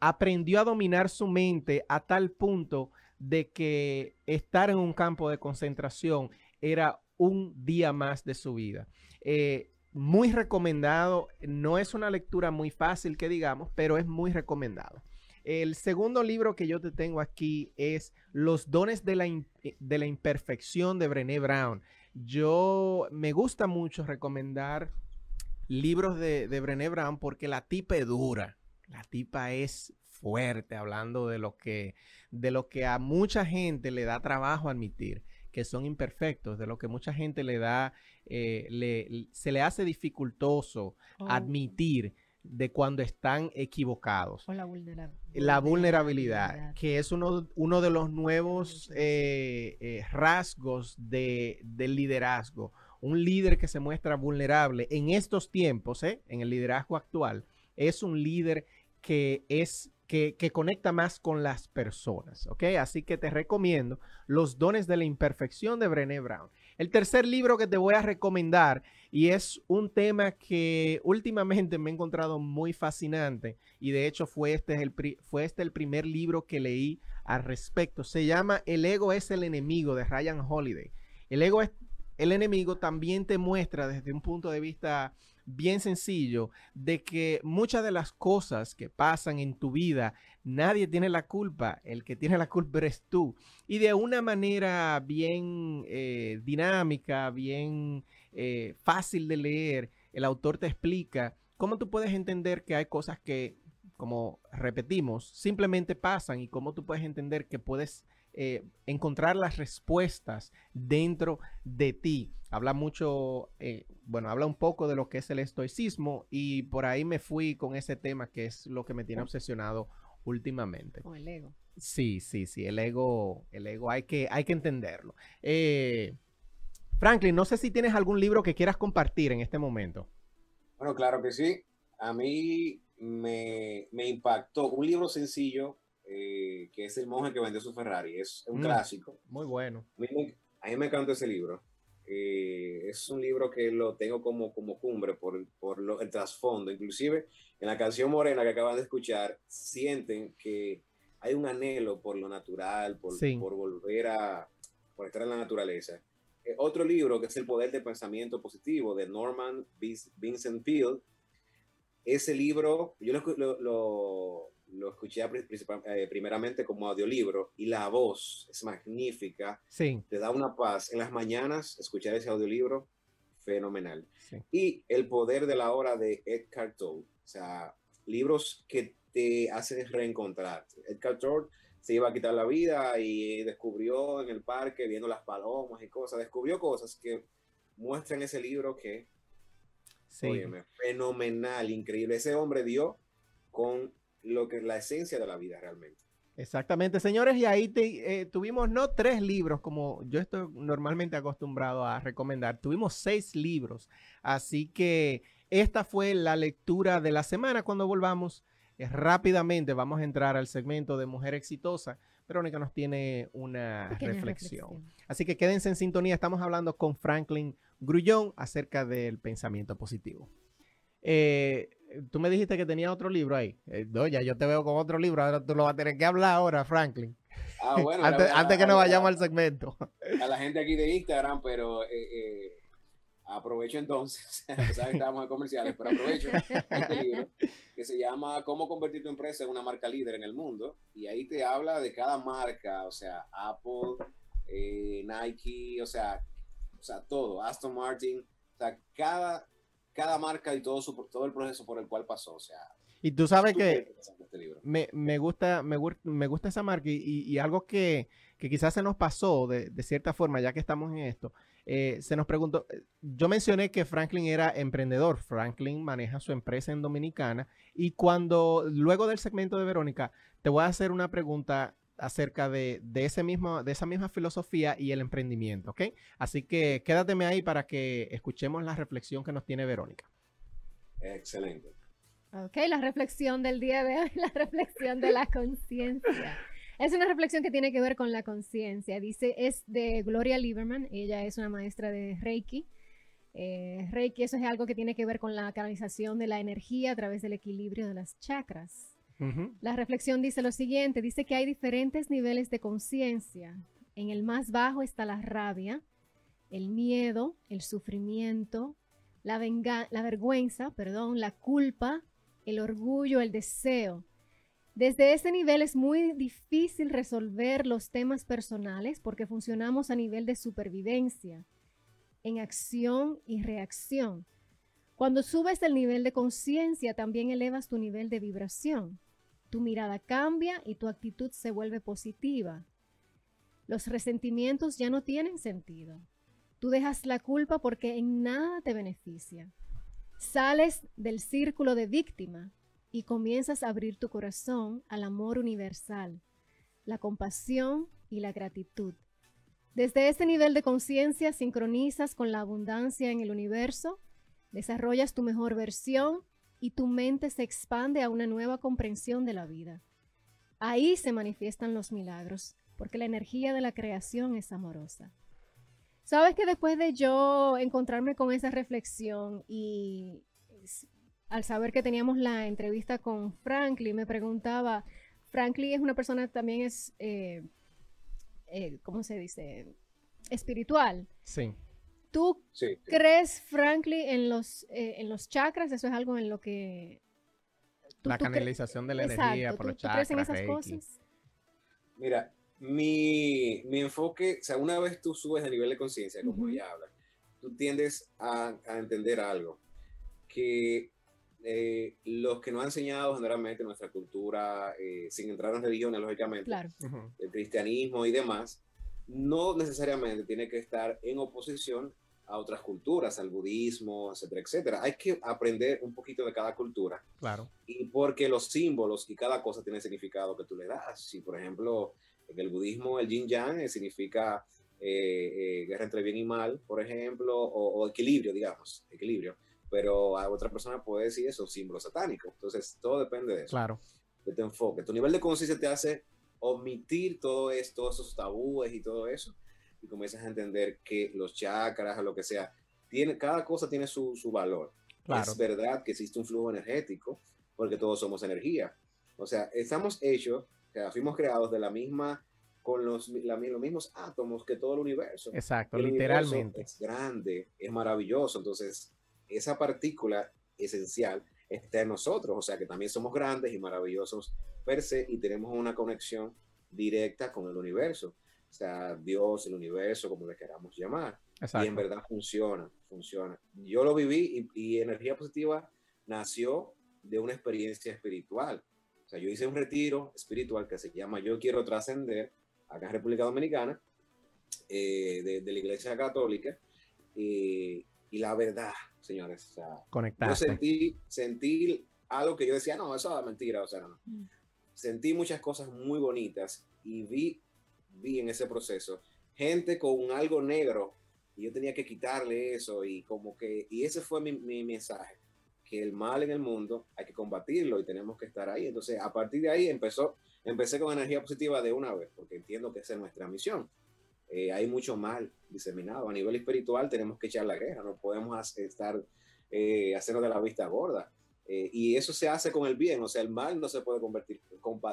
aprendió a dominar su mente a tal punto de que estar en un campo de concentración era un día más de su vida. Eh, muy recomendado, no es una lectura muy fácil que digamos, pero es muy recomendado. El segundo libro que yo te tengo aquí es Los dones de la, de la imperfección de Brené Brown. Yo me gusta mucho recomendar libros de, de Brené Brown porque la tipa es dura, la tipa es fuerte, hablando de lo que, de lo que a mucha gente le da trabajo admitir, que son imperfectos, de lo que mucha gente le da, eh, le- se le hace dificultoso
Oh,
admitir de cuando están equivocados
o la vulnera-
la vulnerabilidad, que es uno, uno de los nuevos eh, eh, rasgos de, del liderazgo. Un líder que se muestra vulnerable en estos tiempos, ¿eh? en el liderazgo actual, es un líder que es que, que conecta más con las personas, ¿ok? Así que te recomiendo Los dones de la imperfección de Brené Brown. El tercer libro que te voy a recomendar y es un tema que últimamente me he encontrado muy fascinante y de hecho fue este el, fue este el primer libro que leí al respecto. Se llama El ego es el enemigo de Ryan Holiday. El ego es el enemigo también te muestra desde un punto de vista bien sencillo de que muchas de las cosas que pasan en tu vida, nadie tiene la culpa, el que tiene la culpa eres tú. Y de una manera bien eh, dinámica, bien eh, fácil de leer, el autor te explica cómo tú puedes entender que hay cosas que, como repetimos, simplemente pasan y cómo tú puedes entender que puedes eh, encontrar las respuestas dentro de ti. Habla mucho, eh, bueno, habla un poco de lo que es el estoicismo y por ahí me fui con ese tema que es lo que me tiene obsesionado últimamente.
Con el ego.
Sí, sí, sí, el ego, el ego hay que, hay que entenderlo. Eh, Franklin, no sé si tienes algún libro que quieras compartir en este momento.
Bueno, claro que sí. A mí me, me impactó un libro sencillo eh, que es El monje que vendió su Ferrari. Es un
Mm.
clásico.
Muy bueno.
A mí me, a mí me encantó ese libro. Eh, es un libro que lo tengo como, como cumbre por, por lo- el trasfondo. Inclusive en la canción Morena que acaban de escuchar, sienten que hay un anhelo por lo natural, por,
Sí.
por volver a por estar en la naturaleza. Eh, otro libro que es El Poder del Pensamiento Positivo de Norman Vincent Peale. Ese libro, yo lo, lo, lo- lo escuché eh, primeramente como audiolibro y la voz es magnífica
Sí,
te da una paz. En las mañanas, escuchar ese audiolibro, fenomenal.
sí.
Y El poder de la hora de Edgar Tolle. O sea, libros que te hacen reencontrarte. Edgar Tolle se iba a quitar la vida y descubrió en el parque, viendo las palomas y cosas, descubrió cosas que muestran ese libro que,
sí.
óyeme, fenomenal, increíble. Ese hombre dio con lo que es la esencia de la vida realmente.
Exactamente, señores, y ahí te- eh, tuvimos no tres libros como yo estoy normalmente acostumbrado a recomendar, tuvimos seis libros, así que esta fue la lectura de la semana. Cuando volvamos eh, rápidamente vamos a entrar al segmento de Mujer Exitosa. Verónica nos tiene una
Pequeña
reflexión. Así que quédense en sintonía, estamos hablando con Franklin Grullón acerca del pensamiento positivo. Eh, tú me dijiste que tenía otro libro ahí. Eh, no, ya yo te veo con otro libro, ahora tú lo vas a tener que hablar ahora, Franklin.
Ah, bueno,
antes,
la-
antes que nos vayamos al segmento.
a la gente aquí de Instagram, pero eh, eh, aprovecho entonces, que estábamos en comerciales, pero aprovecho este libro que se llama Cómo convertir tu empresa en una marca líder en el mundo. Y ahí te habla de cada marca, o sea, Apple, eh, Nike, o sea, o sea, todo, Aston Martin, o sea, cada, cada marca y todo, su, todo el proceso por el cual pasó. O sea,
Y tú sabes que
este libro.
me, me gusta, me, me gusta esa marca y, y- y algo que, que quizás se nos pasó de, de cierta forma, ya que estamos en esto. eh, se nos preguntó, eh, yo mencioné que Franklin era emprendedor. Franklin maneja su empresa en Dominicana y cuando, luego del segmento de Verónica, te voy a hacer una pregunta acerca de, de, ese mismo, de esa misma filosofía y el emprendimiento, ¿ok? Así que quédateme ahí para que escuchemos la reflexión que nos tiene Verónica.
Excelente.
Ok, la reflexión del día de hoy, la reflexión de la conciencia. Es una reflexión que tiene que ver con la conciencia. Dice, es de Gloria Lieberman, ella es una maestra de Reiki. Eh, Reiki, eso es algo que tiene que ver con la canalización de la energía a través del equilibrio de las chakras. La reflexión dice lo siguiente, dice que hay diferentes niveles de conciencia. En el más bajo está la rabia, el miedo, el sufrimiento, la, venga- la vergüenza, perdón, la culpa, el orgullo, el deseo. Desde ese nivel es muy difícil resolver los temas personales porque funcionamos a nivel de supervivencia, en acción y reacción. Cuando subes el nivel de conciencia, también elevas tu nivel de vibración. Tu mirada cambia y tu actitud se vuelve positiva. Los resentimientos ya no tienen sentido. Tú dejas la culpa porque en nada te beneficia. Sales del círculo de víctima y comienzas a abrir tu corazón al amor universal, la compasión y la gratitud. Desde ese nivel de conciencia sincronizas con la abundancia en el universo, desarrollas tu mejor versión y tu mente se expande a una nueva comprensión de la vida. Ahí se manifiestan los milagros, porque la energía de la creación es amorosa. Sabes que después de yo encontrarme con esa reflexión y al saber que teníamos la entrevista con Franklin, me preguntaba, Franklin es una persona también es, eh, eh, ¿cómo se dice? Espiritual.
Sí.
¿Tú
Sí, sí.
crees, Franklin, en los, eh, en los chakras? Eso es algo en lo que... tú-
La
tú
canalización de la
Exacto,
energía por
¿tú-
los
tú crees en
chakras,
esas
Reiki.
cosas?
Mira, mi, mi enfoque, o sea, una vez tú subes el nivel de conciencia, como
Ujú.
ella habla, tú tiendes a, a entender algo, que eh, los que nos ha enseñado generalmente nuestra cultura, eh, sin entrar en religiones, lógicamente,
Claro.
Ujú.
el cristianismo y demás, no necesariamente tiene que estar en oposición a otras culturas, al budismo, etcétera, etcétera. Hay que aprender un poquito de cada cultura
Claro.
y porque los símbolos y cada cosa tiene significado que tú le das. Si, por ejemplo, en el budismo el yin yang eh, significa eh, eh, guerra entre bien y mal, por ejemplo, o, o equilibrio, digamos, equilibrio. Pero a otra persona puede decir eso, símbolo satánico. Entonces, todo depende de eso,
Claro.
de tu enfoque. Tu nivel de conciencia te hace omitir todo esto, todos esos tabúes y todo eso, y comienzas a entender que los chakras o lo que sea, tiene, cada cosa tiene su, su valor.
Claro.
Es verdad que existe un flujo energético, porque todos somos energía. O sea, estamos hechos, o sea, fuimos creados de la misma, con los, la- los mismos átomos que todo el universo.
Exacto,
El universo
literalmente.
Es grande, es maravilloso. Entonces, esa partícula esencial está en nosotros. O sea, que también somos grandes y maravillosos per se y tenemos una conexión directa con el universo. O sea, Dios, el universo, como le queramos llamar. Y en
Exacto.
verdad funciona, funciona. Yo lo viví y, y energía positiva nació de una experiencia espiritual. O sea, yo hice un retiro espiritual que se llama Yo Quiero Trascender, acá en República Dominicana, eh, de, de la Iglesia Católica. Y, y la verdad, señores, o sea, yo sentí, sentí algo que yo decía, no, eso es mentira, o sea, no. Sentí muchas cosas muy bonitas y vi, vi en ese proceso gente con algo negro y yo tenía que quitarle eso y como que, y ese fue mi, mi mensaje, que el mal en el mundo hay que combatirlo y tenemos que estar ahí. Entonces, a partir de ahí empezó, empecé con energía positiva de una vez, porque entiendo que esa es nuestra misión. Eh, hay mucho mal diseminado. A nivel espiritual tenemos que echar la guerra, no podemos estar eh, hacernos de la vista gorda. Eh, y eso se hace con el bien, o sea, el mal no se puede convertir,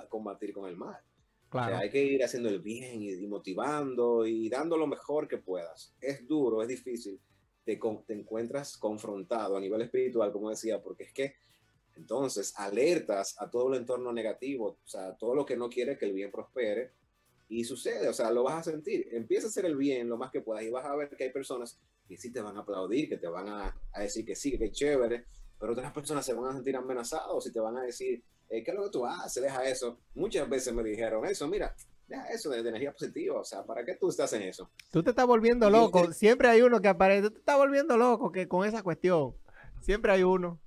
combatir con el mal. O
Claro.
sea, hay que ir haciendo el bien y, y motivando y dando lo mejor que puedas. Es duro, es difícil. Te, te encuentras confrontado a nivel espiritual, como decía, porque es que entonces alertas a todo el entorno negativo, o sea, todo lo que no quiere que el bien prospere. Y sucede, o sea, lo vas a sentir. Empieza a hacer el bien lo más que puedas y vas a ver que hay personas que sí te van a aplaudir, que te van a, a decir que sí, que es chévere, pero otras personas se van a sentir amenazados y te van a decir, eh, ¿qué es lo que tú haces? Deja eso. Muchas veces me dijeron eso, mira, deja eso de, de energía positiva, o sea, ¿para qué tú estás en eso?
Tú te estás volviendo loco. Siempre hay uno que aparece. Tú te estás volviendo loco que con esa cuestión. Siempre hay uno.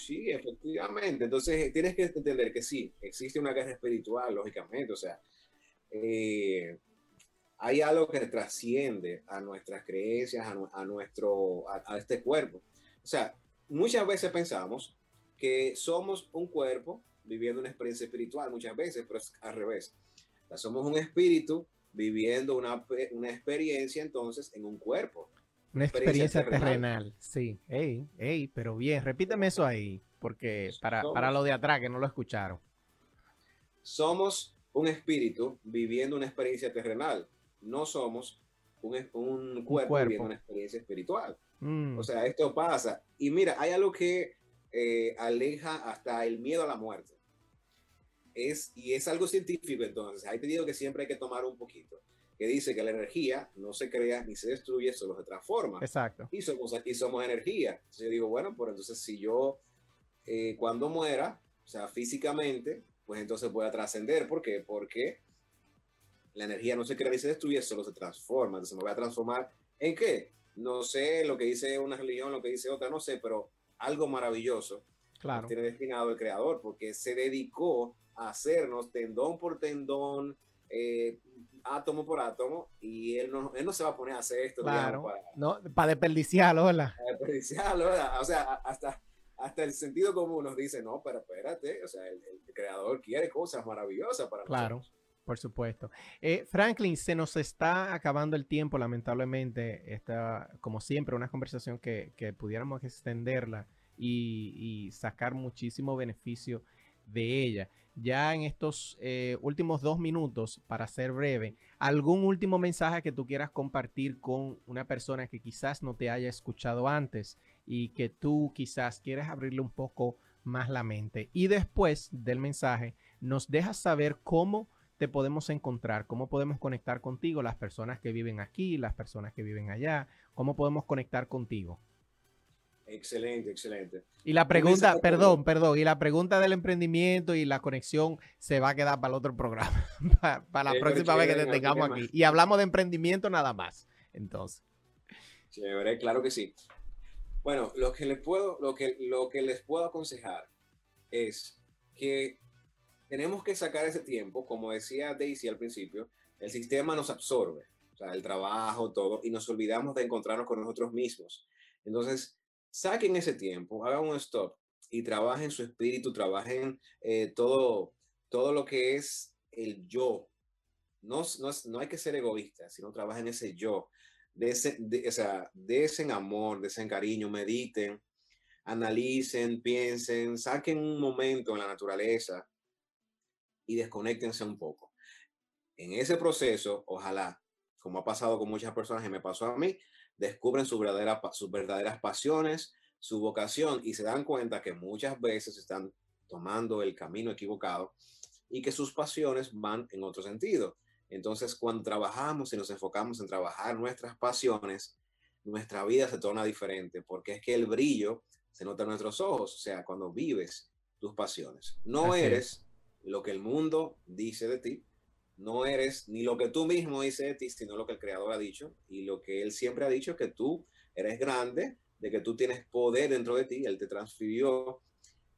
Sí, efectivamente. Entonces tienes que entender que sí, existe una guerra espiritual, lógicamente, o sea, eh, hay algo que trasciende a nuestras creencias, a, a nuestro, a, a este cuerpo. O sea, muchas veces pensamos que somos un cuerpo viviendo una experiencia espiritual, muchas veces, pero es al revés. O sea, somos un espíritu viviendo una, una experiencia entonces en un cuerpo.
Una
Experiencia
experiencia
terrenal.
terrenal. Sí. Ey, ey, pero bien. Repíteme eso ahí. Porque para,
Somos-
para los de atrás que no lo escucharon.
somos un espíritu viviendo una experiencia terrenal. No somos un, un cuerpo,
cuerpo.
viviendo una experiencia espiritual.
Mm,
O sea, esto pasa. Y mira, hay algo que eh, aleja hasta el miedo a la muerte. Es, y es algo científico, entonces. Ahí te digo que siempre hay que tomar un poquito. Que dice que la energía no se crea ni se destruye, solo se transforma
exacto.
y somos, y somos energía. Entonces yo digo, bueno, pues entonces si yo eh, cuando muera, o sea, físicamente, pues entonces voy a trascender. ¿Por qué? Porque la energía no se crea ni se destruye, solo se transforma. Entonces me voy a transformar en qué? No sé lo que dice una religión, lo que dice otra, no sé, pero algo maravilloso
Claro.
tiene destinado el creador, porque se dedicó a hacernos tendón por tendón, eh, átomo por átomo, y él no, él no se va a poner a hacer esto, digamos,
Claro.
para,
No, para desperdiciarlo, hola.
a desperdiciarlo, ¿verdad? O sea, hasta, hasta el sentido común nos dice, no, pero espérate, o sea, el, el creador quiere cosas maravillosas para
Claro.
nosotros.
Por supuesto. Eh, Franklin, se nos está acabando el tiempo, lamentablemente. Esta, como siempre, una conversación que, que pudiéramos extenderla y, sacar muchísimo beneficio de ella. Ya en estos eh, últimos dos minutos, para ser breve, ¿algún último mensaje que tú quieras compartir con una persona que quizás no te haya escuchado antes y que tú quizás quieres abrirle un poco más la mente? Y después del mensaje, nos dejas saber cómo te podemos encontrar, cómo podemos conectar contigo, las personas que viven aquí, las personas que viven allá, cómo podemos conectar contigo.
Excelente, excelente.
Y la
Un
pregunta, perdón, perdón, y la pregunta del emprendimiento y la conexión se va a quedar para el otro programa, para, para la próxima vez que te tengamos aquí. Y hablamos de emprendimiento nada más. Entonces,
Chévere, claro que sí. Bueno, lo que les puedo, lo que, lo que les puedo aconsejar es que tenemos que sacar ese tiempo, como decía Daisy al principio, el sistema nos absorbe, o sea, el trabajo, todo, y nos olvidamos de encontrarnos con nosotros mismos. Entonces, saquen ese tiempo, hagan un stop y trabajen su espíritu, trabajen eh, todo, todo lo que es el yo. No, no, no hay que ser egoísta, sino trabajen ese yo de ese, de, o sea, desen amor, desen cariño, mediten, analicen, piensen, saquen un momento en la naturaleza y desconéctense un poco. En ese proceso, ojalá, como ha pasado con muchas personas y me pasó a mí, descubren su verdadera, pa- sus verdaderas pasiones, su vocación y se dan cuenta que muchas veces están tomando el camino equivocado y que sus pasiones van en otro sentido. Entonces, cuando trabajamos y nos enfocamos en trabajar nuestras pasiones, nuestra vida se torna diferente, porque es que el brillo se nota en nuestros ojos, o sea, cuando vives tus pasiones. No
Así
eres lo que el mundo dice de ti, no eres ni lo que tú mismo dices de ti, sino lo que el creador ha dicho y lo que él siempre ha dicho, que tú eres grande, de que tú tienes poder dentro de ti, él te transfirió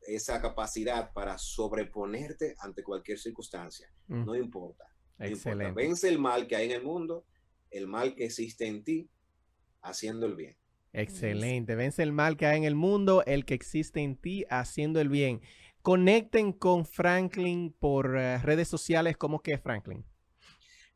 esa capacidad para sobreponerte ante cualquier circunstancia,
mm,
no importa. No importa.
excelente.
Vence el mal que hay en el mundo, el mal que existe en ti, haciendo el bien.
Excelente. Vence el mal que hay en el mundo, el que existe en ti, haciendo el bien. Conecten con Franklin por eh, redes sociales. ¿Cómo que Franklin?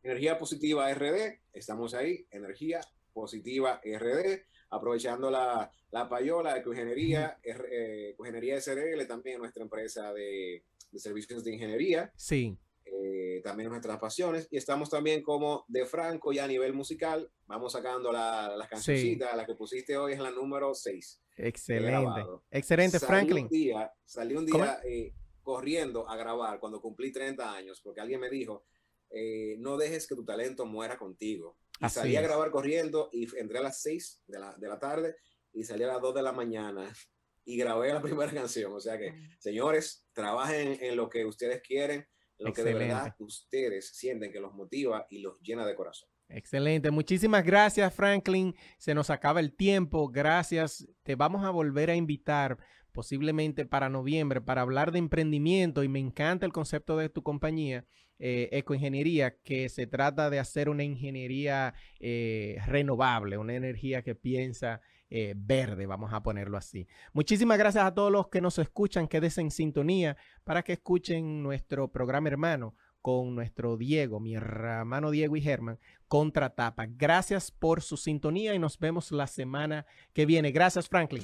Energía Positiva RD, estamos ahí, Energía Positiva RD, aprovechando la, la payola de Ecoingeniería, R- eh, Ecoingeniería SRL, también nuestra empresa de, de servicios de ingeniería,
Sí,
eh, también nuestras pasiones, y estamos también como de Franco ya a nivel musical, vamos sacando la- las cancioncitas, la que pusiste hoy es la número 6.
Excelente. Excelente,
Salí
Franklin.
Un día, salí un día eh, corriendo a grabar cuando cumplí 30 años, porque alguien me dijo, eh, no dejes que tu talento muera contigo. Y
Así
salí a grabar corriendo y entré a las 6 de la, de la tarde y salí a las 2 de la mañana y grabé la primera canción. O sea que, señores, trabajen en lo que ustedes quieren, lo que de verdad ustedes sienten que los motiva y los llena de corazón.
Excelente. Muchísimas gracias, Franklin. Se nos acaba el tiempo. Gracias. Te vamos a volver a invitar posiblemente para noviembre para hablar de emprendimiento y me encanta el concepto de tu compañía, eh, Ecoingeniería, que se trata de hacer una ingeniería eh, renovable, una energía que piensa eh, verde, vamos a ponerlo así. Muchísimas gracias a todos los que nos escuchan, quédense en sintonía para que escuchen nuestro programa hermano con nuestro Diego, mi hermano Diego y Germán, Contratapa. Gracias por su sintonía y nos vemos la semana que viene. Gracias, Franklin.